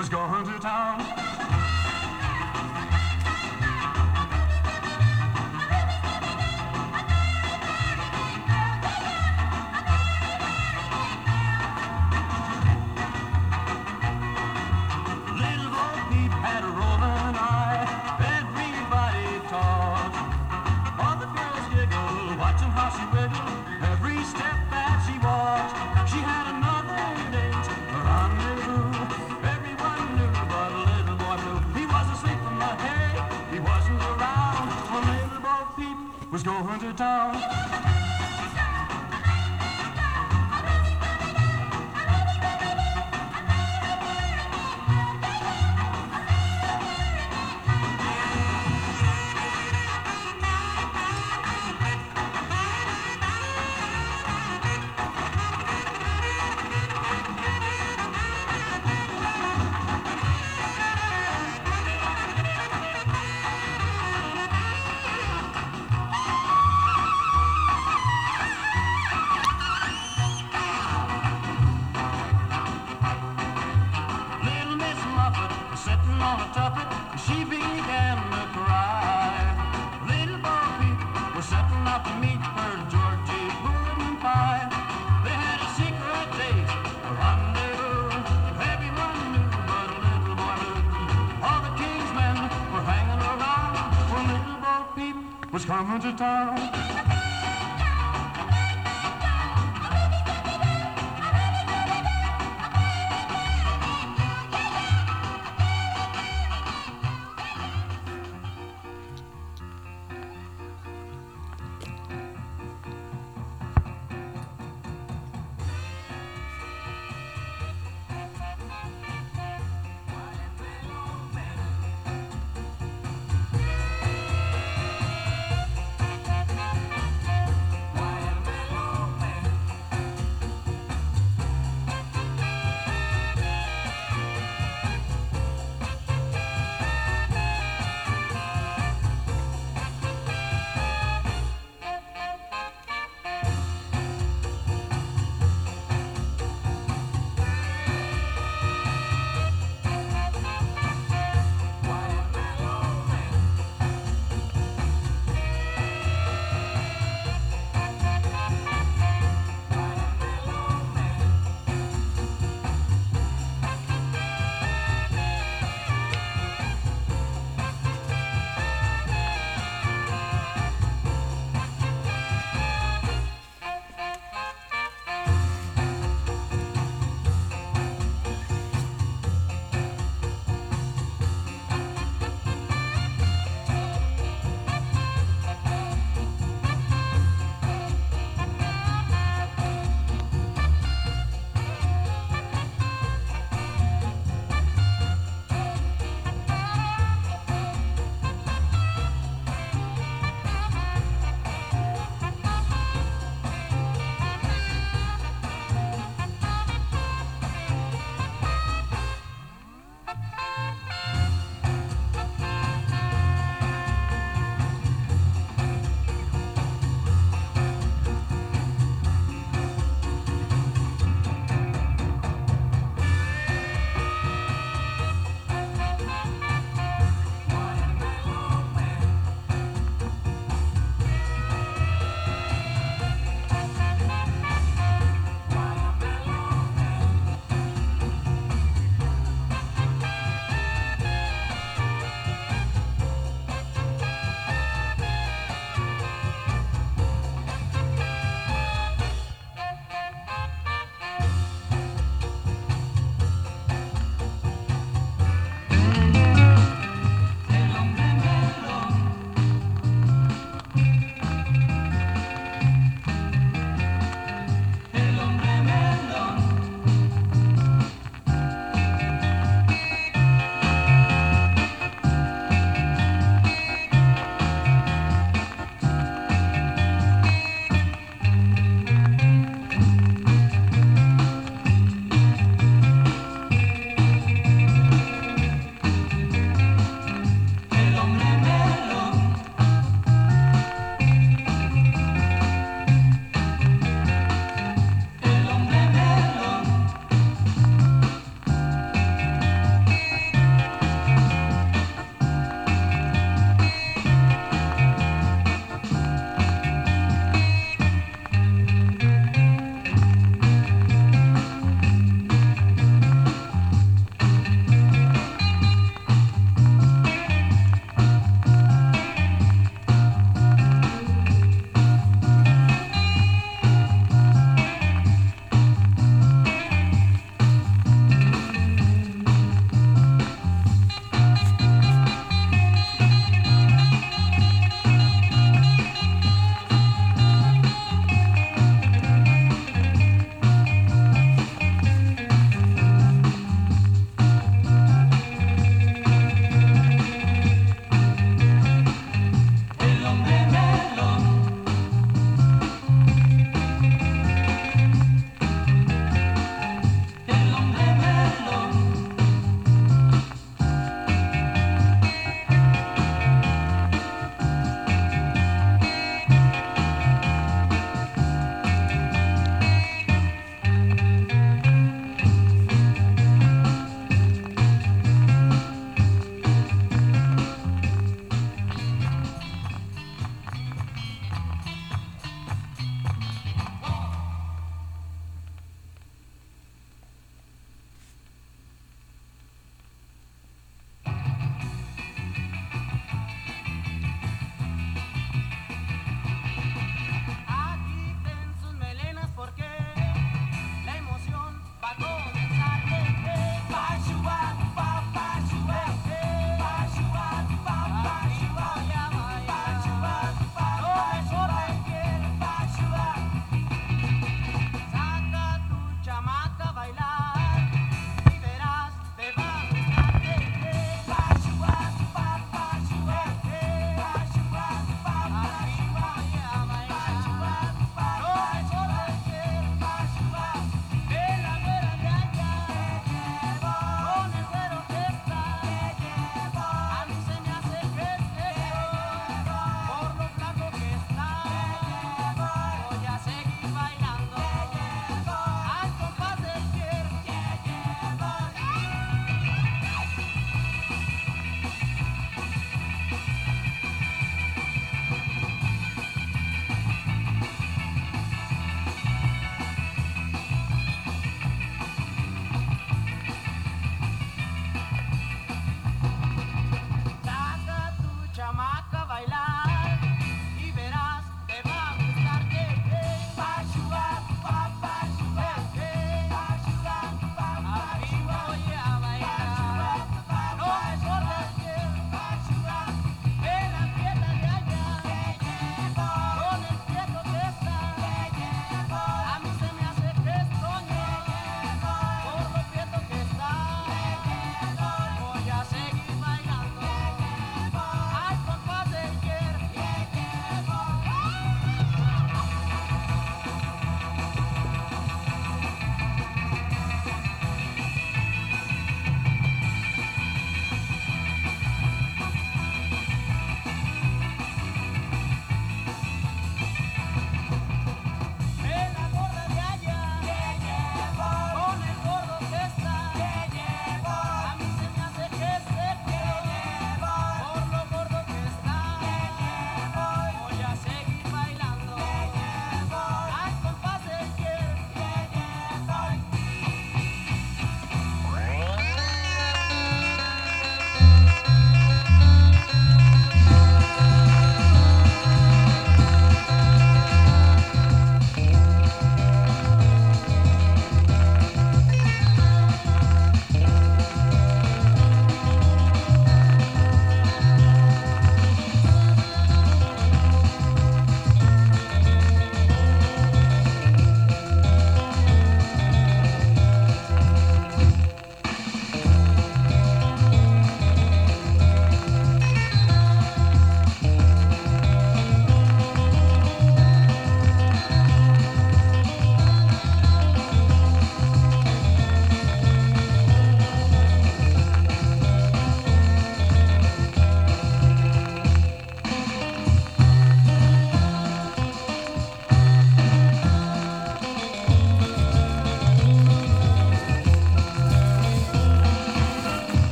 was going to town. Peep was going to town.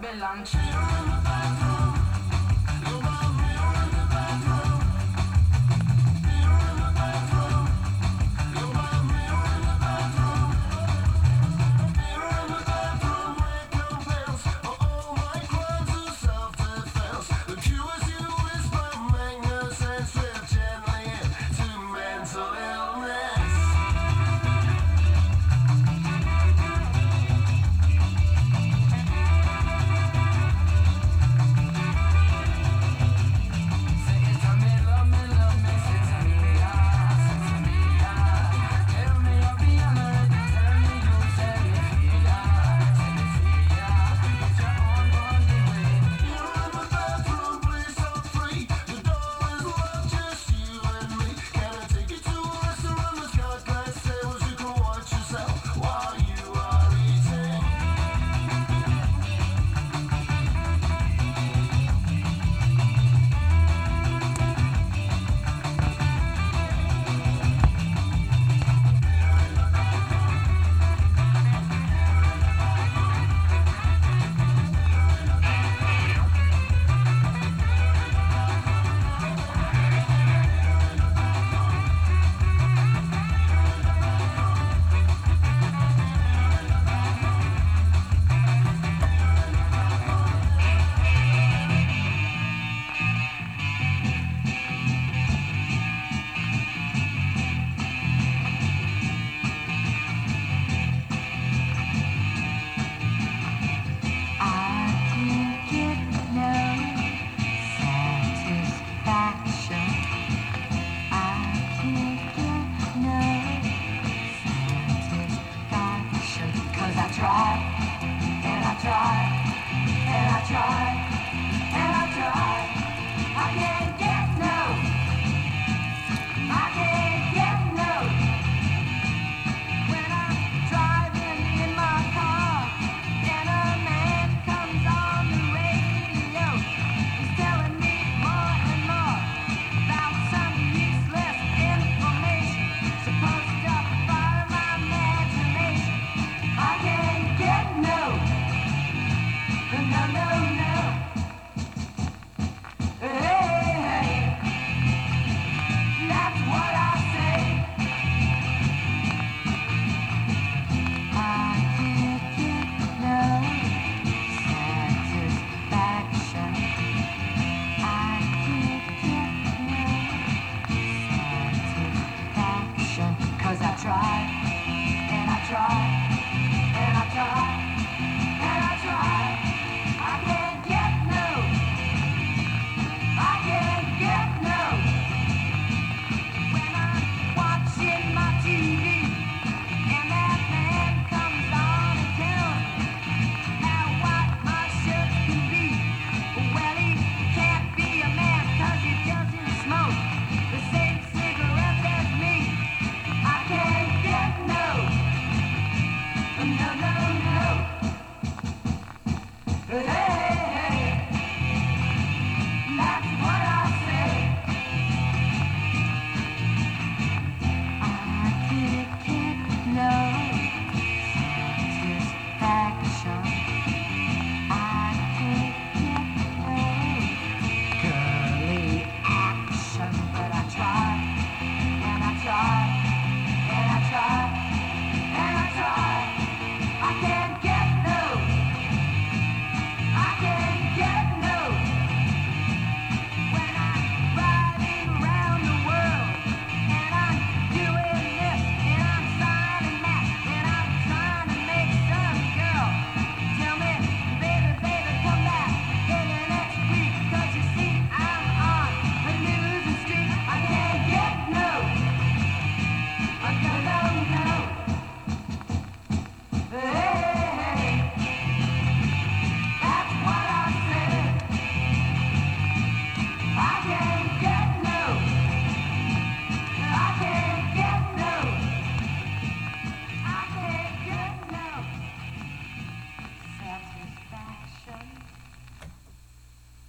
belangt. try.